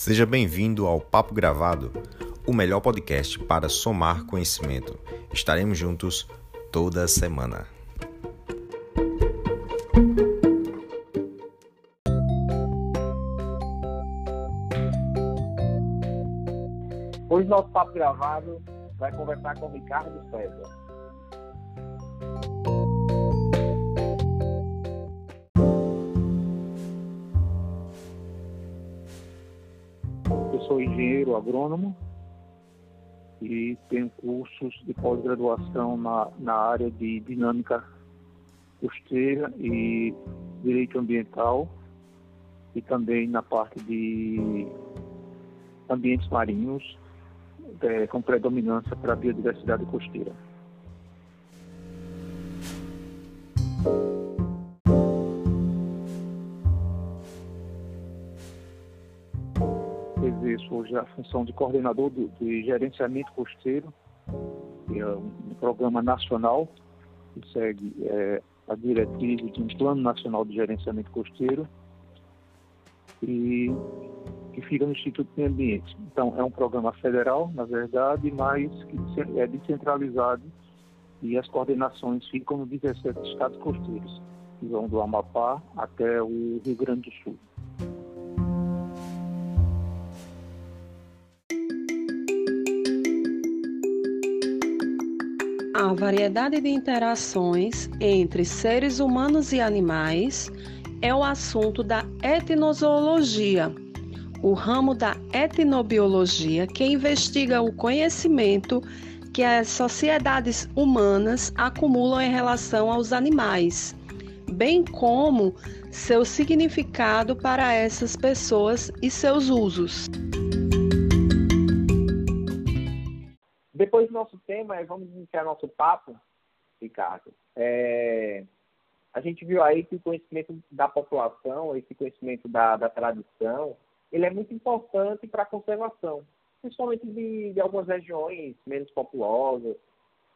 Seja bem-vindo ao Papo Gravado, o melhor podcast para somar conhecimento. Estaremos juntos toda semana. Hoje nosso papo gravado vai conversar com Ricardo César. Engenheiro agrônomo e tenho cursos de pós-graduação na, na área de dinâmica costeira e direito ambiental e também na parte de ambientes marinhos é, com predominância para a biodiversidade costeira. Hoje a função de coordenador do, de gerenciamento costeiro, que é um programa nacional que segue é, a diretriz de um plano nacional de gerenciamento costeiro e que fica no Instituto de Ambiente. Então, é um programa federal, na verdade, mas que é descentralizado e as coordenações ficam nos 17 estados costeiros, que vão do Amapá até o Rio Grande do Sul. A variedade de interações entre seres humanos e animais é o assunto da etnozoologia, o ramo da etnobiologia que investiga o conhecimento que as sociedades humanas acumulam em relação aos animais, bem como seu significado para essas pessoas e seus usos. Nosso tema, vamos iniciar nosso papo, Ricardo. É, a gente viu aí que o conhecimento da população, esse conhecimento da, da tradição, ele é muito importante para a conservação, principalmente de, de algumas regiões menos populosas.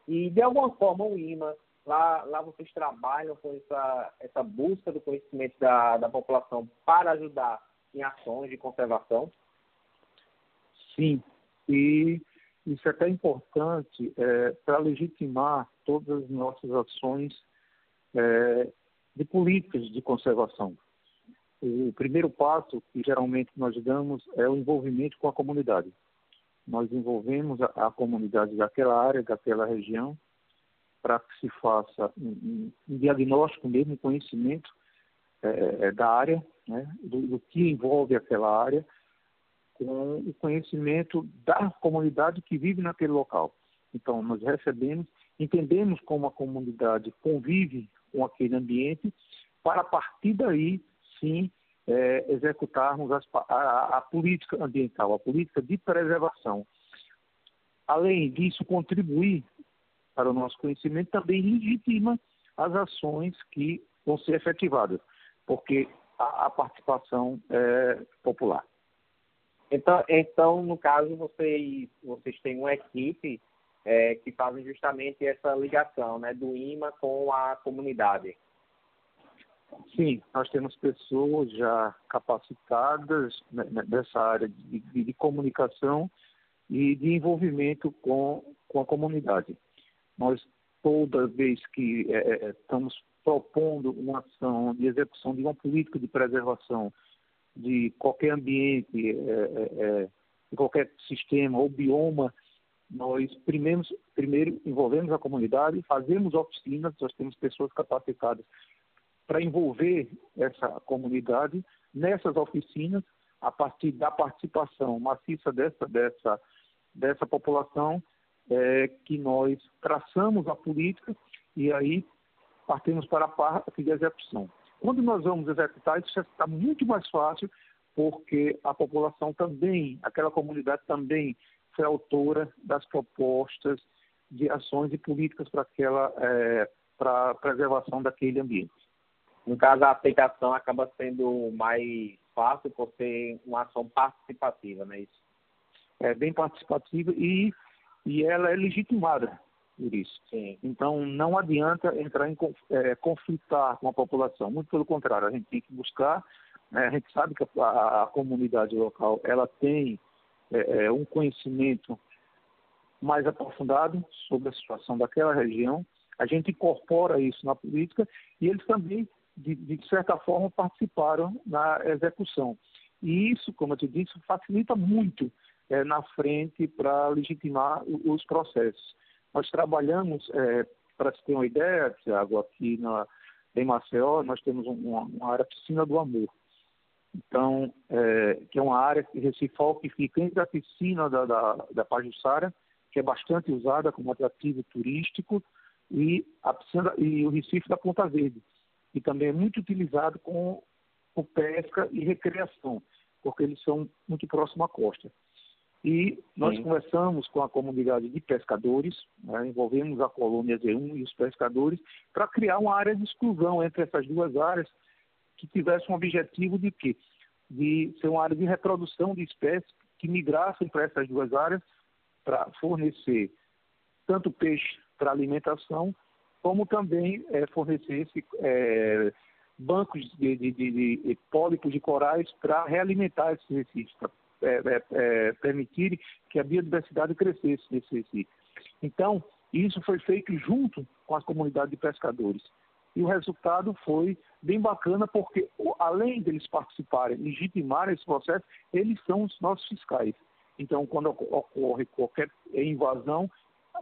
E, de alguma forma, o IMA, lá, lá vocês trabalham com essa, essa busca do conhecimento da, da população para ajudar em ações de conservação? Sim, e isso é até importante é, para legitimar todas as nossas ações é, de políticas de conservação. O primeiro passo que geralmente nós damos é o envolvimento com a comunidade. Nós envolvemos a, a comunidade daquela área, daquela região, para que se faça um, um, diagnóstico mesmo, um conhecimento é, é, da área, né, do, do que envolve aquela área, com o conhecimento da comunidade que vive naquele local. Então, nós recebemos, entendemos como a comunidade convive com aquele ambiente, para a partir daí, sim, é, executarmos as, a, a política ambiental, a política de preservação. Além disso, contribuir para o nosso conhecimento também legitima as ações que vão ser efetivadas, porque a, a participação é popular. Então, então no caso, vocês, vocês têm uma equipe é, que fazem justamente essa ligação né, do IMA com a comunidade. Sim, nós temos pessoas já capacitadas nessa área de, de, de comunicação e de envolvimento com, com a comunidade. Nós, toda vez que é, é estamos propondo uma ação de execução de uma política de preservação de qualquer ambiente, é, é, é, de qualquer sistema ou bioma, nós primeiro, primeiro envolvemos a comunidade, fazemos oficinas, nós temos pessoas capacitadas para envolver essa comunidade nessas oficinas, a partir da participação maciça dessa, dessa, dessa população, é, que nós traçamos a política e aí partimos para a parte de execução. Quando nós vamos executar, isso já está muito mais fácil, porque a população também, aquela comunidade também foi autora das propostas de ações e políticas para aquela é, para a preservação daquele ambiente. No caso, a aplicação acaba sendo mais fácil por ser uma ação participativa, não é isso? É bem participativa e, e ela é legitimada por isso. Sim. Então, não adianta entrar em é, conflitar com a população. Muito pelo contrário, a gente tem que buscar Né? A gente sabe que a, a comunidade local ela tem é, é, um conhecimento mais aprofundado sobre a situação daquela região. A gente incorpora isso na política e eles também, de, de certa forma, participaram na execução. E isso, como eu te disse, facilita muito é, na frente para legitimar os processos. Nós trabalhamos, é, para se ter uma ideia, Tiago, aqui na, em Maceió, nós temos uma, uma área piscina do amor. Então, é, que é uma área Recifal que fica entre a piscina da, da, da Pajussara, que é bastante usada como atrativo turístico, e, a piscina, e o Recife da Ponta Verde, que também é muito utilizado com, com pesca e recreação, porque eles são muito próximos à costa. E nós Sim. conversamos com a comunidade de pescadores, né, envolvemos a colônia Z1 e os pescadores, para criar uma área de exclusão entre essas duas áreas que tivesse um objetivo de quê? De ser uma área de reprodução de espécies que migrassem para essas duas áreas para fornecer tanto peixe para alimentação, como também é, fornecer esse, é, bancos de, de, de, de, pólipos de corais para realimentar esses recifes, para é, é, é, permitir que a biodiversidade crescesse nesse recife. Então, isso foi feito junto com a comunidade de pescadores. E o resultado foi bem bacana, porque além deles participarem, legitimarem esse processo, eles são os nossos fiscais. Então, quando ocorre qualquer invasão,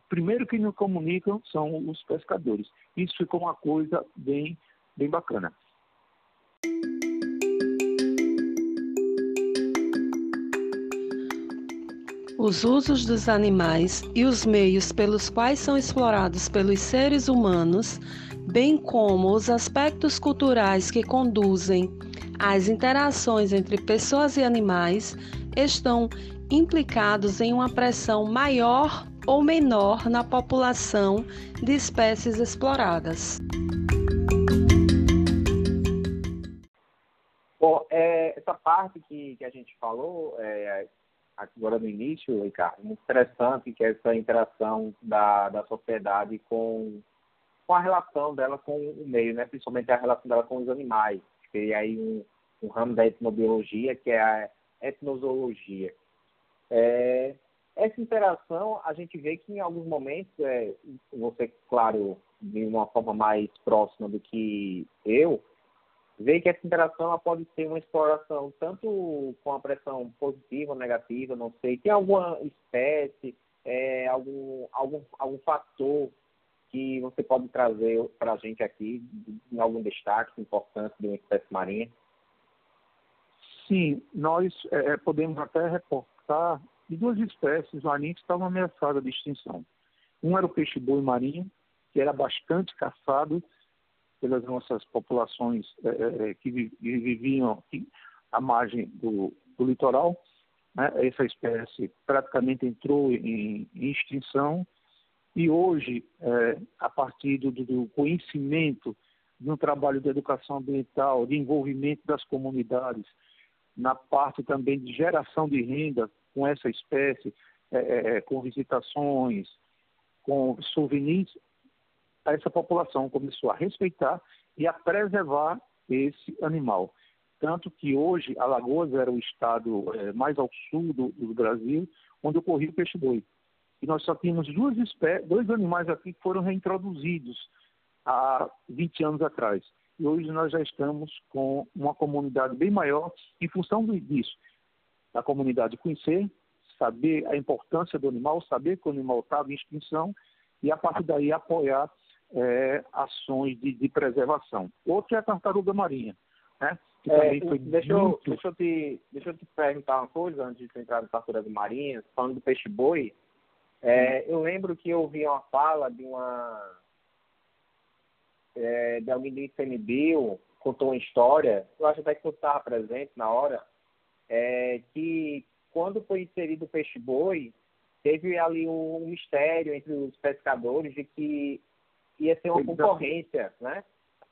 primeiro que nos comunicam são os pescadores. Isso ficou uma coisa bem, bem bacana. Os usos dos animais e os meios pelos quais são explorados pelos seres humanos, bem como os aspectos culturais que conduzem às interações entre pessoas e animais, estão implicados em uma pressão maior ou menor na população de espécies exploradas. Bom, é, essa parte que, que a gente falou, é, agora no início, Ricardo, muito interessante que é essa interação da, da sociedade com, com a relação dela com o meio, né? principalmente a relação dela com os animais. Tem aí um, um ramo da etnobiologia que é a etnozoologia. É, essa interação, a gente vê que em alguns momentos, é, você, claro, de uma forma mais próxima do que eu, vê que essa interação ela pode ser uma exploração tanto com a pressão positiva ou negativa, não sei. Tem alguma espécie, é, algum, algum, algum fator que você pode trazer para a gente aqui, em algum destaque importante de uma espécie marinha? Sim, nós é, é podemos até reportar de duas espécies marinhas que estavam ameaçadas de extinção. Um era o peixe-boi marinho, que era bastante caçado pelas nossas populações é, que viviam aqui à margem do, do litoral. Né? Essa espécie praticamente entrou em, em extinção e hoje, é, a partir do, do, conhecimento de um trabalho de educação ambiental, de envolvimento das comunidades, na parte também de geração de renda com essa espécie, é com visitações, com souvenirs, essa população começou a respeitar e a preservar esse animal. Tanto que hoje Alagoas era o estado é, mais ao sul do, do, Brasil, onde ocorria o peixe-boi. E nós só tínhamos duas espécies, dois animais aqui que foram reintroduzidos há 20 anos atrás. E hoje nós já estamos com uma comunidade bem maior em função disso. A comunidade conhecer, saber a importância do animal, saber que o animal estava em extinção e a partir daí apoiar é, ações de, de, preservação. Outro é a tartaruga marinha, né? Que é, foi deixa, muito... eu, deixa, eu te, deixa eu te perguntar uma coisa antes de entrar na tartaruga marinha, falando do peixe-boi. É, eu lembro que eu ouvi uma fala de uma é, de alguém do ICMBio, contou uma história, eu acho até que você estava presente na hora, é, que quando foi inserido o peixe-boi, teve ali um mistério entre os pescadores de que ia ser uma concorrência, né?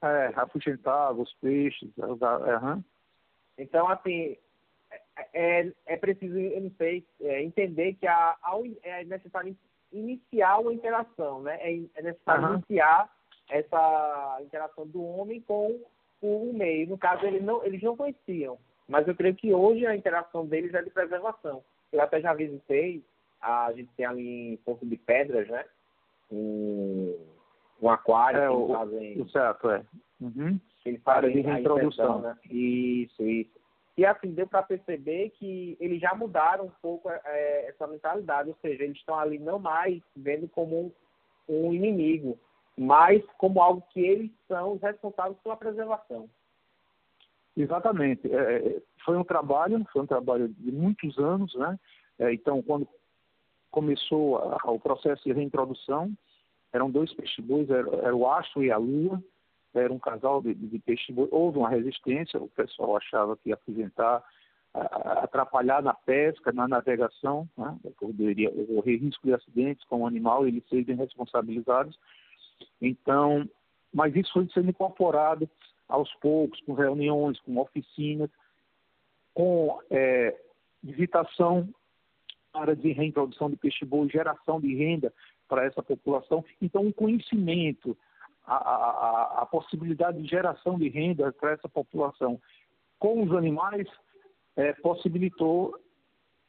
É, afugentava os peixes. Uhum. Então, assim, é, é, é preciso, eu não sei, é, entender que a, a, é necessário iniciar uma interação, né? É, é necessário uhum. iniciar essa interação do homem com o meio. No caso, eles não, eles não conheciam. Mas eu creio que hoje a interação deles é de preservação. Eu até já visitei, a gente tem ali em Porto de Pedras, né? Um aquário é, o, fazem. O certo, é. Uhum. Eles fazem de reintrodução, né? Isso, isso. E assim, deu para perceber que eles já mudaram um pouco é, essa mentalidade, ou seja, eles estão ali não mais vendo como um, um inimigo, mas como algo que eles são responsáveis pela preservação. Exatamente. É, é foi um trabalho, foi um trabalho de muitos anos, né? É, então, quando começou a, o processo de reintrodução, eram dois peixe-bois, era, era, o Astro e a Lua, era um casal de, de peixe-boi. Houve uma resistência, o pessoal achava que ia apresentar, atrapalhar na pesca, na navegação, né? poderia ocorrer risco de acidentes com o animal e eles serem responsabilizados. Então, mas isso foi sendo incorporado aos poucos, com reuniões, com oficinas, com é, visitação para de reintrodução de peixe-boi, geração de renda para essa população. Então, o conhecimento, a, a, a possibilidade de geração de renda para essa população com os animais é, possibilitou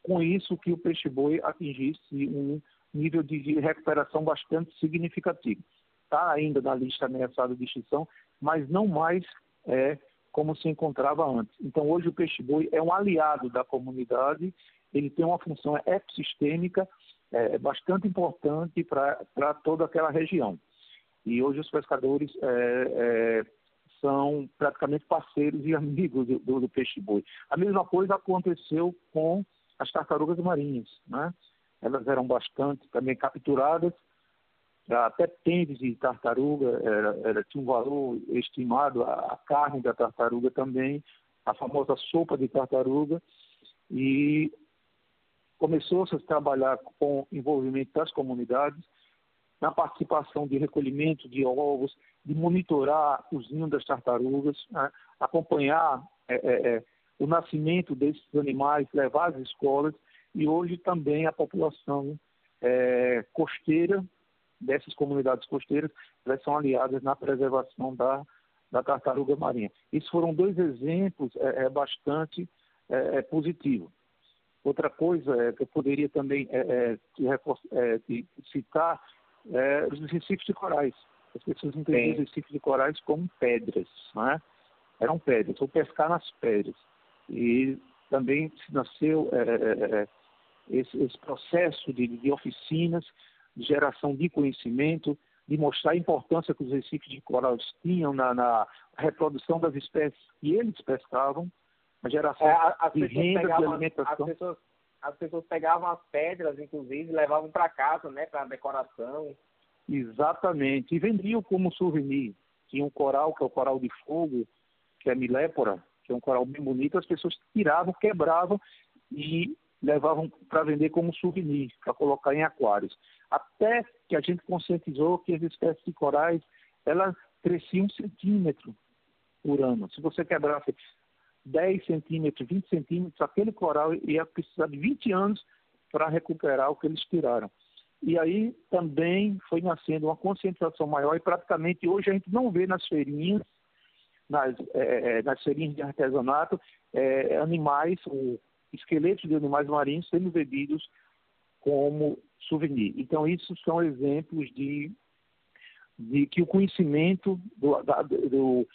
com isso que o peixe-boi atingisse um nível de recuperação bastante significativo. Está ainda na lista ameaçada de extinção, mas não mais é como se encontrava antes. Então, hoje o peixe-boi é um aliado da comunidade, ele tem uma função ecossistêmica é, bastante importante para toda aquela região. E hoje os pescadores é, é, são praticamente parceiros e amigos do, do, peixe-boi. A mesma coisa aconteceu com as tartarugas marinhas. Né? Elas eram bastante também capturadas até tênis de tartaruga era, era, tinha um valor estimado, a, a carne da tartaruga também, a famosa sopa de tartaruga, e começou-se a trabalhar com envolvimento das comunidades, na participação de recolhimento de ovos, de monitorar os ninhos das tartarugas, né? acompanhar é, é, é, o nascimento desses animais, levar às escolas, e hoje também a população é, costeira dessas comunidades costeiras, elas são aliadas na preservação da, da tartaruga marinha. Isso foram dois exemplos é, é bastante é, é positivo. Outra coisa é, que eu poderia também é, é, citar é, os recifes de corais. As pessoas entendiam os recifes de corais como pedras, não é? Eram pedras, ou pescar nas pedras. E também nasceu esse, esse, processo de, de oficinas de geração de conhecimento, de mostrar a importância que os recifes de coral tinham na, na reprodução das espécies que eles pescavam, a geração é, de renda, pegavam, de alimentação. As pessoas, as pessoas pegavam as pedras, inclusive, e levavam para casa, né, para decoração. Exatamente, e vendiam como souvenir. Tinha um coral, que é o coral de fogo, que é milépora, que é um coral bem bonito, as pessoas tiravam, quebravam e levavam para vender como souvenir, para colocar em aquários. Até que a gente conscientizou que as espécies de corais, elas cresciam um centímetro por ano. Se você quebrasse 10 centímetros, 20 centímetros, aquele coral ia precisar de 20 anos para recuperar o que eles tiraram. E aí também foi nascendo uma conscientização maior e praticamente hoje a gente não vê nas feirinhas, nas, é, nas feirinhas de artesanato, é, animais, esqueletos de animais marinhos sendo vendidos como souvenir. Então, isso são exemplos de, de que o conhecimento do, da, do,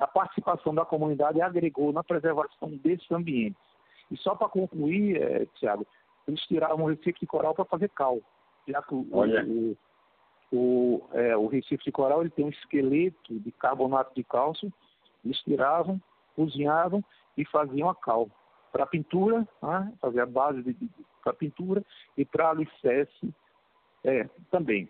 da participação da comunidade agregou na preservação desses ambientes. E só para concluir, é, Tiago, eles tiraram o recife de coral para fazer cal. Já que o, o, o, é, o recife de coral ele tem um esqueleto de carbonato de cálcio, eles tiravam, cozinhavam e faziam a cal para pintura, né, fazer a base de, de, para pintura e para alicerce é, também.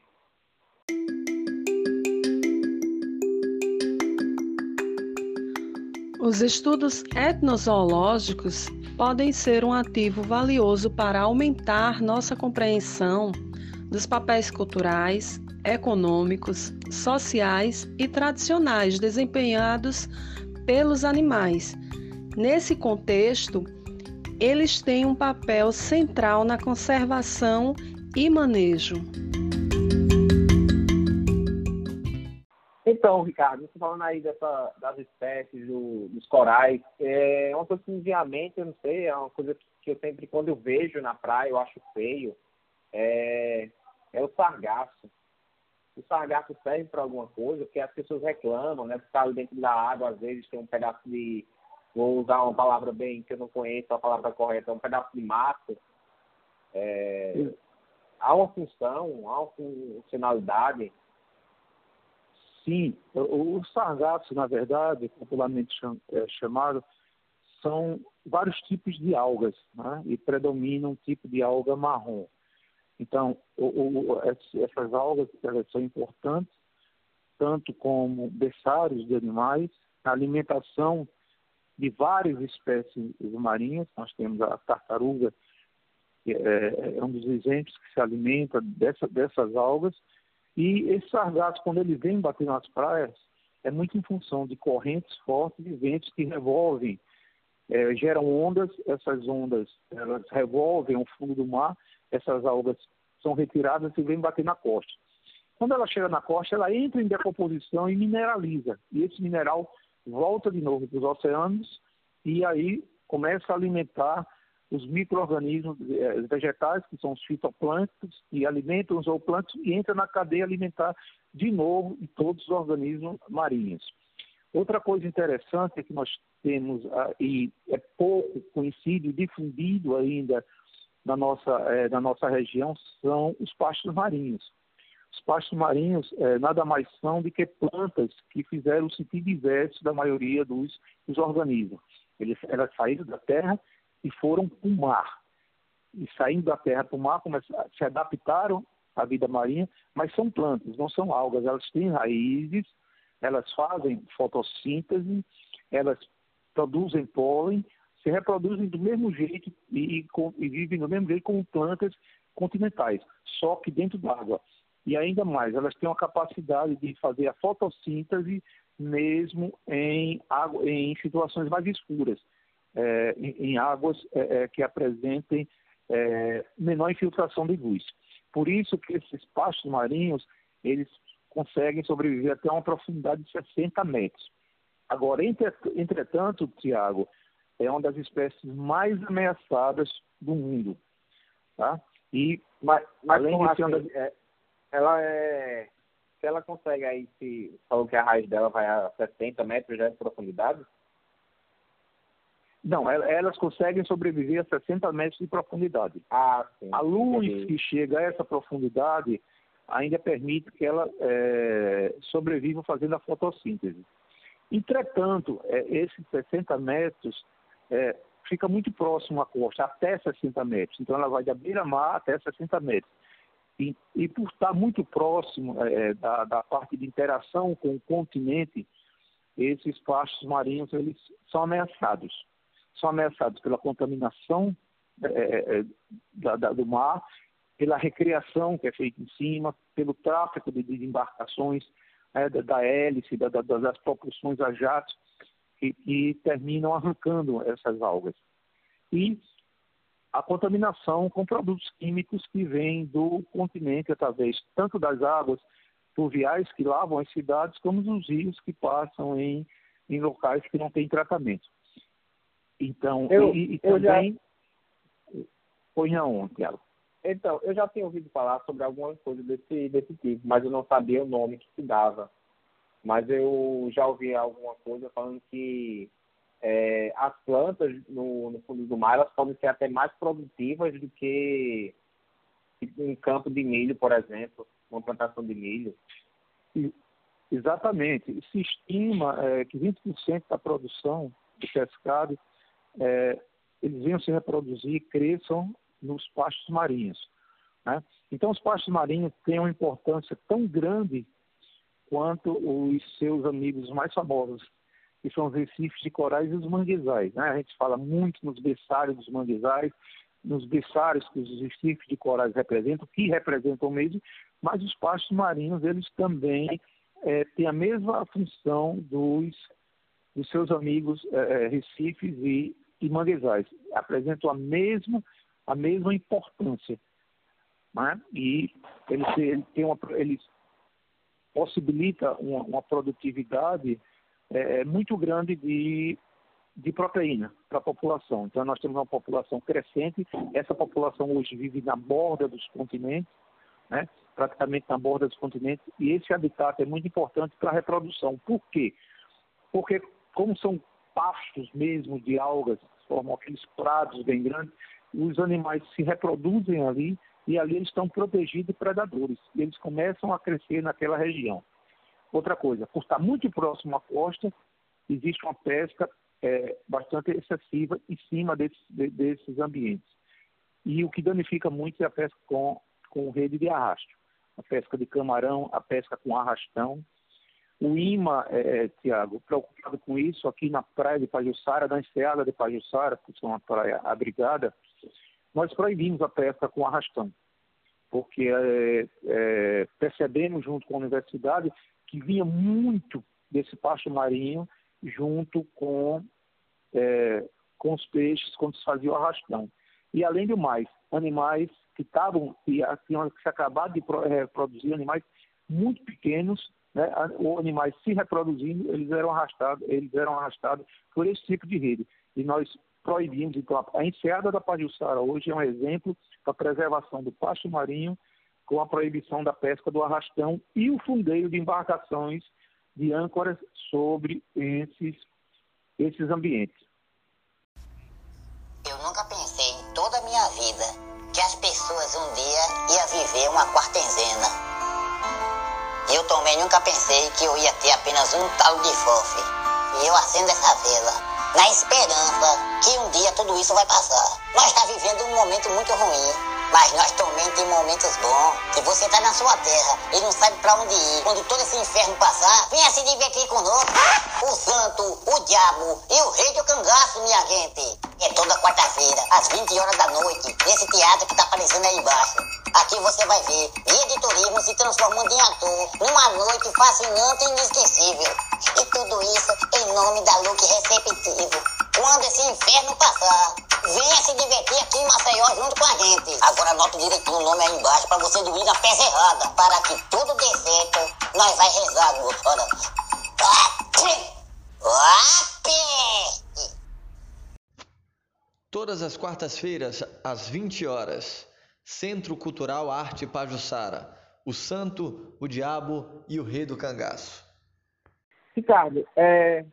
Os estudos etnozoológicos podem ser um ativo valioso para aumentar nossa compreensão dos papéis culturais, econômicos, sociais e tradicionais desempenhados pelos animais Nesse contexto, eles têm um papel central na conservação e manejo. Então, Ricardo, você falando aí dessa, das espécies, do, dos corais, é uma coisa que me vem à mente, eu não sei, é uma coisa que eu sempre, quando eu vejo na praia, eu acho feio, é, é o sargaço. O sargaço serve para alguma coisa, porque as pessoas reclamam, né? Ficar ali dentro da água, às vezes tem um pedaço de, vou usar uma palavra bem que eu não conheço, a palavra correta, um pedaço de mato. É, há uma função, há uma funcionalidade Sim, o sargaço, na verdade, popularmente é, chamado, são vários tipos de algas, né? e predomina um tipo de alga marrom. Então, o, o, essas algas são importantes, tanto como berçários de animais, na alimentação de várias espécies marinhas. Nós temos a tartaruga, que é, é um dos exemplos que se alimenta dessa, dessas algas, e esse sargaço, quando ele vem bater nas praias, é muito em função de correntes fortes e ventos que revolvem, é, geram ondas, essas ondas elas revolvem o fundo do mar, essas algas são retiradas e vêm bater na costa. Quando ela chega na costa, ela entra em decomposição e mineraliza. E esse mineral volta de novo para os oceanos e aí começa a alimentar os micro-organismos eh, vegetais, que são os fitoplânctons, que alimentam os zooplânctons e entra na cadeia alimentar de novo em todos os organismos marinhos. Outra coisa interessante é que nós temos, ah, e é pouco conhecido e difundido ainda na nossa, eh, na nossa região, são os pastos marinhos. Os pastos marinhos eh, nada mais são do que plantas que fizeram o sentido inverso da maioria dos, dos organismos. Eles, elas saíram da terra e foram para o mar. E saindo da terra para o mar, se adaptaram à vida marinha, mas são plantas, não são algas. Elas têm raízes, elas fazem fotossíntese, elas produzem pólen, se reproduzem do mesmo jeito e, e, vivem do mesmo jeito como plantas continentais, só que dentro d'água. E ainda mais, elas têm a capacidade de fazer a fotossíntese mesmo em, água, em situações mais escuras é, em, em, águas é, é, que apresentem é, menor infiltração de luz. Por isso que esses pastos marinhos, eles conseguem sobreviver até uma profundidade de 60 metros. Agora, entretanto, Tiago, é uma das espécies mais ameaçadas do mundo. Tá? E, mas, mas além de assim, das... é, ela é. Se ela consegue aí, se falou que a raiz dela vai a 60 metros de profundidade, não, elas conseguem sobreviver a 60 metros de profundidade. Ah, sim. A luz que chega a essa profundidade ainda permite que ela é, sobreviva fazendo a fotossíntese. Entretanto, é, esses 60 metros é, fica muito próximo à costa, até 60 metros. Então, ela vai da beira-mar até 60 metros. E, e, por estar muito próximo é, da, da parte de interação com o continente, esses pastos marinhos eles são ameaçados são ameaçados pela contaminação é, é, é, da, da, do mar, pela recreação que é feita em cima, pelo tráfego de, embarcações é, da, da, hélice, da, das propulsões a jatos, que, que terminam arrancando essas algas. E a contaminação com produtos químicos que vêm do continente através tanto das águas fluviais que lavam as cidades, como dos rios que passam em, em locais que não têm tratamento. Então, eu, e, e também. Já... Pois não, Tiago. Então, eu já tinha ouvido falar sobre alguma coisa desse, desse tipo, mas eu não sabia o nome que se dava. Mas eu já ouvi alguma coisa falando que é, as plantas no, no, fundo do mar elas podem ser até mais produtivas do que um campo de milho, por exemplo, uma plantação de milho. Exatamente. Se estima é, que 20% da produção de pescado é, eles venham se reproduzir e cresçam nos pastos marinhos. Né? Então, os pastos marinhos têm uma importância tão grande quanto os seus amigos mais famosos, que são os recifes de corais e os manguezais. Né? A gente fala muito nos berçários dos manguezais, nos berçários que os recifes de corais representam, que representam mesmo, mas os pastos marinhos, eles também é, têm a mesma função dos, dos seus amigos é, é recifes e e manguezais apresentam a mesma, a mesma importância. Né? E eles, eles, têm uma, eles possibilita uma, uma produtividade é, muito grande de, de proteína para a população. Então, nós temos uma população crescente, essa população hoje vive na borda dos continentes, né? praticamente na borda dos continentes, e esse habitat é muito importante para a reprodução. Por quê? Porque, como são pastos mesmo de algas, formam aqueles prados bem grandes, os animais se reproduzem ali e ali eles estão protegidos de predadores. E eles começam a crescer naquela região. Outra coisa, por estar muito próximo à costa, existe uma pesca é, bastante excessiva em cima desses, de, desses ambientes. E o que danifica muito é a pesca com, com rede de arrasto. A pesca de camarão, a pesca com arrastão. O IMA, é, é Tiago, preocupado com isso, aqui na praia de Pajussara, na enseada de Pajussara, que é uma praia abrigada, nós proibimos a pesca com arrastão, porque é, é, percebemos junto com a universidade que vinha muito desse pasto marinho junto com, é, com os peixes quando se fazia o arrastão. E além do mais, animais que estavam, que tinham se acabado de é, produzir animais muito pequenos, né, ou animais se reproduzindo, eles eram arrastados, eles eram arrastados por esse tipo de rede. E nós proibimos. Então, a enseada da Pajussara hoje é um exemplo da preservação do pasto marinho com a proibição da pesca do arrastão e o fundeio de embarcações de âncoras sobre esses, esses ambientes. Eu nunca pensei em toda a minha vida que as pessoas um dia iam viver uma quartenzena. Eu também nunca pensei que eu ia ter apenas um talo de fofe. E eu acendo essa vela na esperança que um dia tudo isso vai passar. Nós está vivendo um momento muito ruim, mas nós também temos momentos bons. Se você está na sua terra e não sabe para onde ir, quando todo esse inferno passar, venha se divertir conosco. O santo, o diabo e o rei do cangaço, minha gente. É toda quarta-feira, às 20 horas da noite, nesse teatro que está aparecendo aí embaixo. Aqui você vai ver guia de turismo se transformando em ator numa noite fascinante e inesquecível. E tudo isso em nome da Look Receptivo. Quando esse inferno passar, venha se divertir aqui em Maceió junto com a gente. Agora anota direitinho o nome aí embaixo para você não ir na peça errada. Para que tudo dê certo, nós vai rezar agora. Todas as quartas-feiras, às 20 horas, Centro Cultural Arte Pajussara, o Santo, o Diabo e o Rei do Cangaço. Ricardo, é,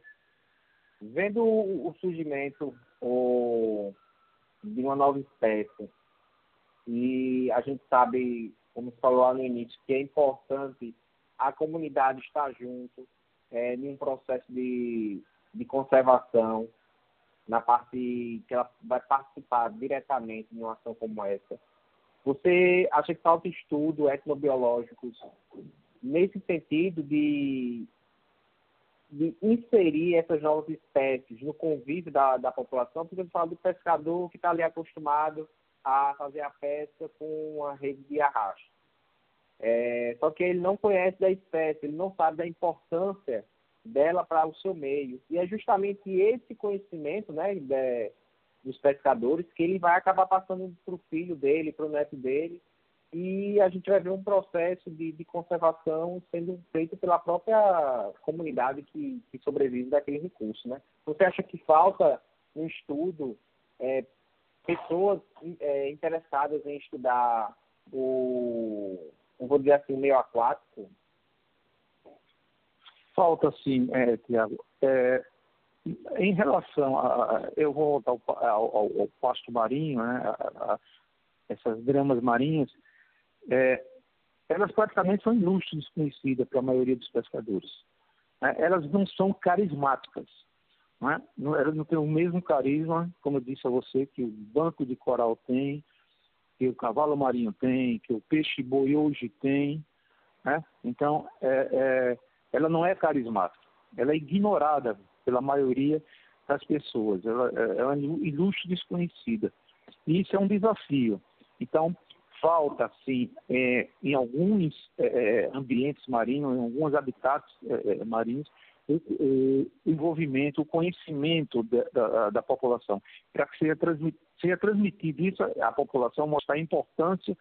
vendo o surgimento o, de uma nova espécie, e a gente sabe, como falou lá no início, que é importante a comunidade estar junto é, um processo de, de conservação, na parte que ela vai participar diretamente em uma ação como essa. Você acha que falta estudo etnobiológicos nesse sentido de de inserir essas novas espécies no convívio da, da população, porque eu falo do pescador que está ali acostumado a fazer a pesca com a rede de arrasto. É, só que ele não conhece da espécie, ele não sabe da importância dela para o seu meio. E é justamente esse conhecimento né, de, dos pescadores que ele vai acabar passando para o filho dele, para o neto dele, e a gente vai ver um processo de, de conservação sendo feito pela própria comunidade que, que sobrevive daquele recurso. Né? Você acha que falta um estudo, é, pessoas é, interessadas em estudar o, vou dizer assim, meio aquático? Falta sim, é, Tiago. É, em relação a. Eu vou voltar ao, ao, ao pasto marinho, né, a, a, essas gramas marinhas é, elas praticamente são ilustres desconhecidas para a maioria dos pescadores. É, elas não são carismáticas. Não é? não, elas não têm o mesmo carisma, como eu disse a você, que o banco de coral tem, que o cavalo marinho tem, que o peixe boi hoje tem. Né? Então, é, é, ela não é carismática. Ela é ignorada pela maioria das pessoas. Ela, é, ela é ilustre desconhecida. E isso é um desafio. Então, falta, sim, é, em alguns é, é, ambientes marinhos, em alguns habitats é, é marinhos, o, o, envolvimento, o conhecimento da, da, da população, para que seja, transmit, seja transmitido isso à população, mostrar a importância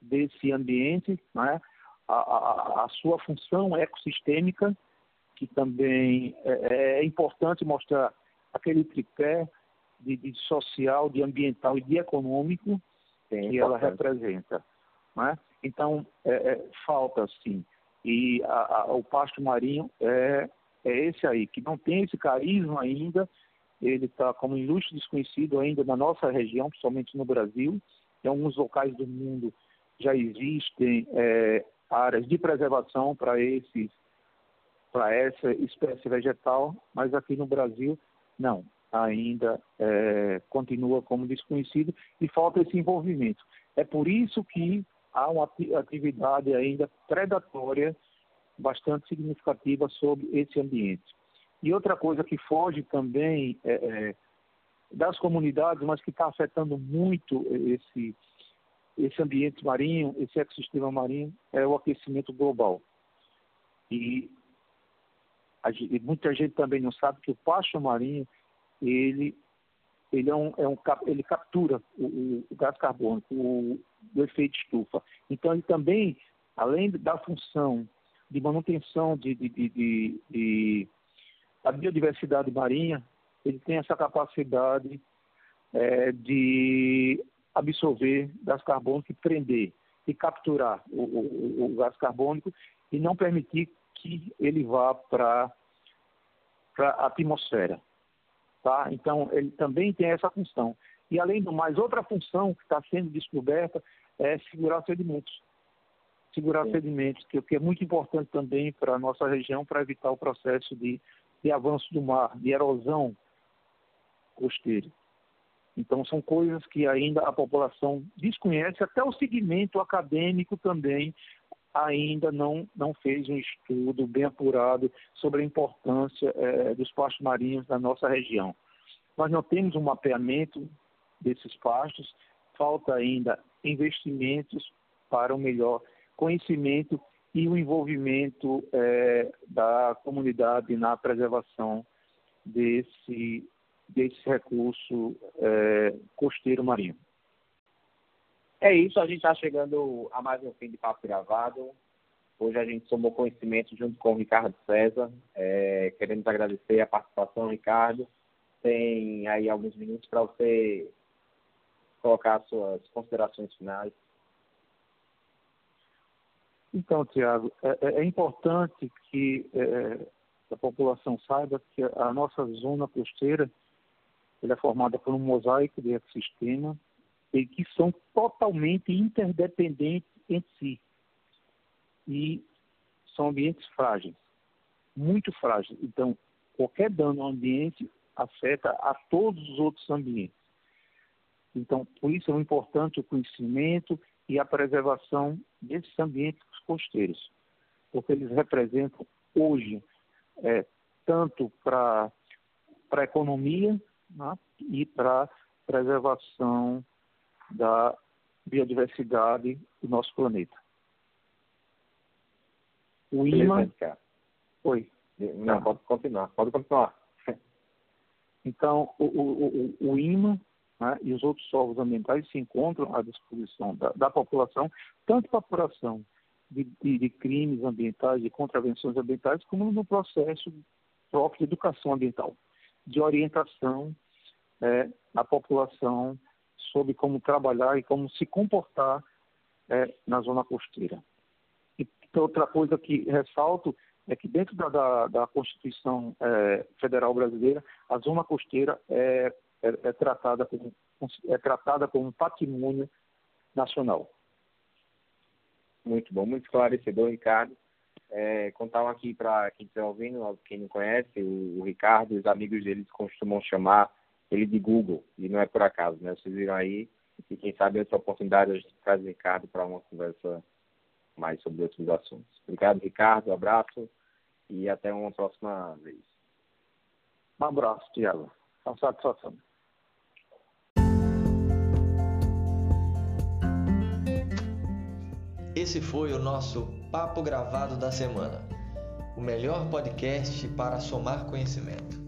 desse ambiente, né? a, a, a sua função ecossistêmica, que também é, é importante mostrar aquele tripé de, de, social, de ambiental e de econômico Sim, que ela representa. Né? Então, é, é, falta sim. E a, a, o pasto marinho é, é esse aí, que não tem esse carisma ainda, ele está como ilustre desconhecido ainda na nossa região, principalmente no Brasil. Em alguns locais do mundo já existem é, áreas de preservação para esses para essa espécie vegetal, mas aqui no Brasil não, ainda é, continua como desconhecido e falta esse envolvimento. É por isso que há uma atividade ainda predatória bastante significativa sobre esse ambiente. E outra coisa que foge também é, é, das comunidades, mas que está afetando muito esse, esse ambiente marinho, esse ecossistema marinho, é o aquecimento global. E, e muita gente também não sabe que o pasto marinho, ele, ele, é um, é um, ele captura o, o gás carbônico, o, o efeito estufa. Então, ele também, além da função de manutenção de, de, de, de a biodiversidade marinha, ele tem essa capacidade é, de absorver gás carbônico e prender e capturar o, o, o gás carbônico e não permitir que ele vá para a atmosfera. Tá? Então, ele também tem essa função. E, além do mais, outra função que está sendo descoberta é segurar sedimentos. Segurar Sim. sedimentos, que, que é muito importante também para a nossa região, para evitar o processo de de avanço do mar, de erosão costeira. Então, são coisas que ainda a população desconhece, até o segmento acadêmico também ainda não, não fez um estudo bem apurado sobre a importância é, dos pastos marinhos na nossa região. Nós não temos um mapeamento desses pastos, falta ainda investimentos para um melhor conhecimento e o envolvimento é, da comunidade na preservação desse, desse recurso é, costeiro marinho. É isso, a gente está chegando a mais um fim de papo gravado. Hoje a gente somou conhecimento junto com o Ricardo César. É, queremos agradecer a participação, Ricardo. Tem aí alguns minutos para você colocar suas considerações finais. Então, Tiago, é, é, é, importante que é, a população saiba que a nossa zona costeira é formada por um mosaico de ecossistema e que são totalmente interdependentes entre si. E são ambientes frágeis, muito frágeis. Então, qualquer dano ao ambiente afeta a todos os outros ambientes. Então, por isso é importante o conhecimento e a preservação desses ambientes costeiros, porque eles representam hoje é, tanto para a economia né, e para preservação da biodiversidade do nosso planeta. O IMA. Oi. Não, pode continuar, pode continuar. Então, o, o, o, o IMA né, e os outros órgãos ambientais se encontram à disposição da, da população, tanto para a apuração de, de, de, crimes ambientais, de contravenções ambientais, como no processo próprio de educação ambiental, de orientação é, à população sobre como trabalhar e como se comportar é, na zona costeira. E outra coisa que ressalto é que dentro da, da, da Constituição é, Federal Brasileira, a zona costeira é é, é, tratada, como, é tratada como patrimônio nacional. Muito bom, muito esclarecedor, Ricardo. É, contar aqui para quem está ouvindo, quem não conhece, o, o, Ricardo, os amigos dele costumam chamar ele de Google, e não é por acaso, né? Vocês viram aí, e quem sabe outra oportunidade a gente traz o Ricardo para uma conversa mais sobre outros assuntos. Obrigado, Ricardo, um abraço e até uma próxima vez. Um abraço, Tiago. É uma satisfação. Esse foi o nosso Papo Gravado da Semana o melhor podcast para somar conhecimento.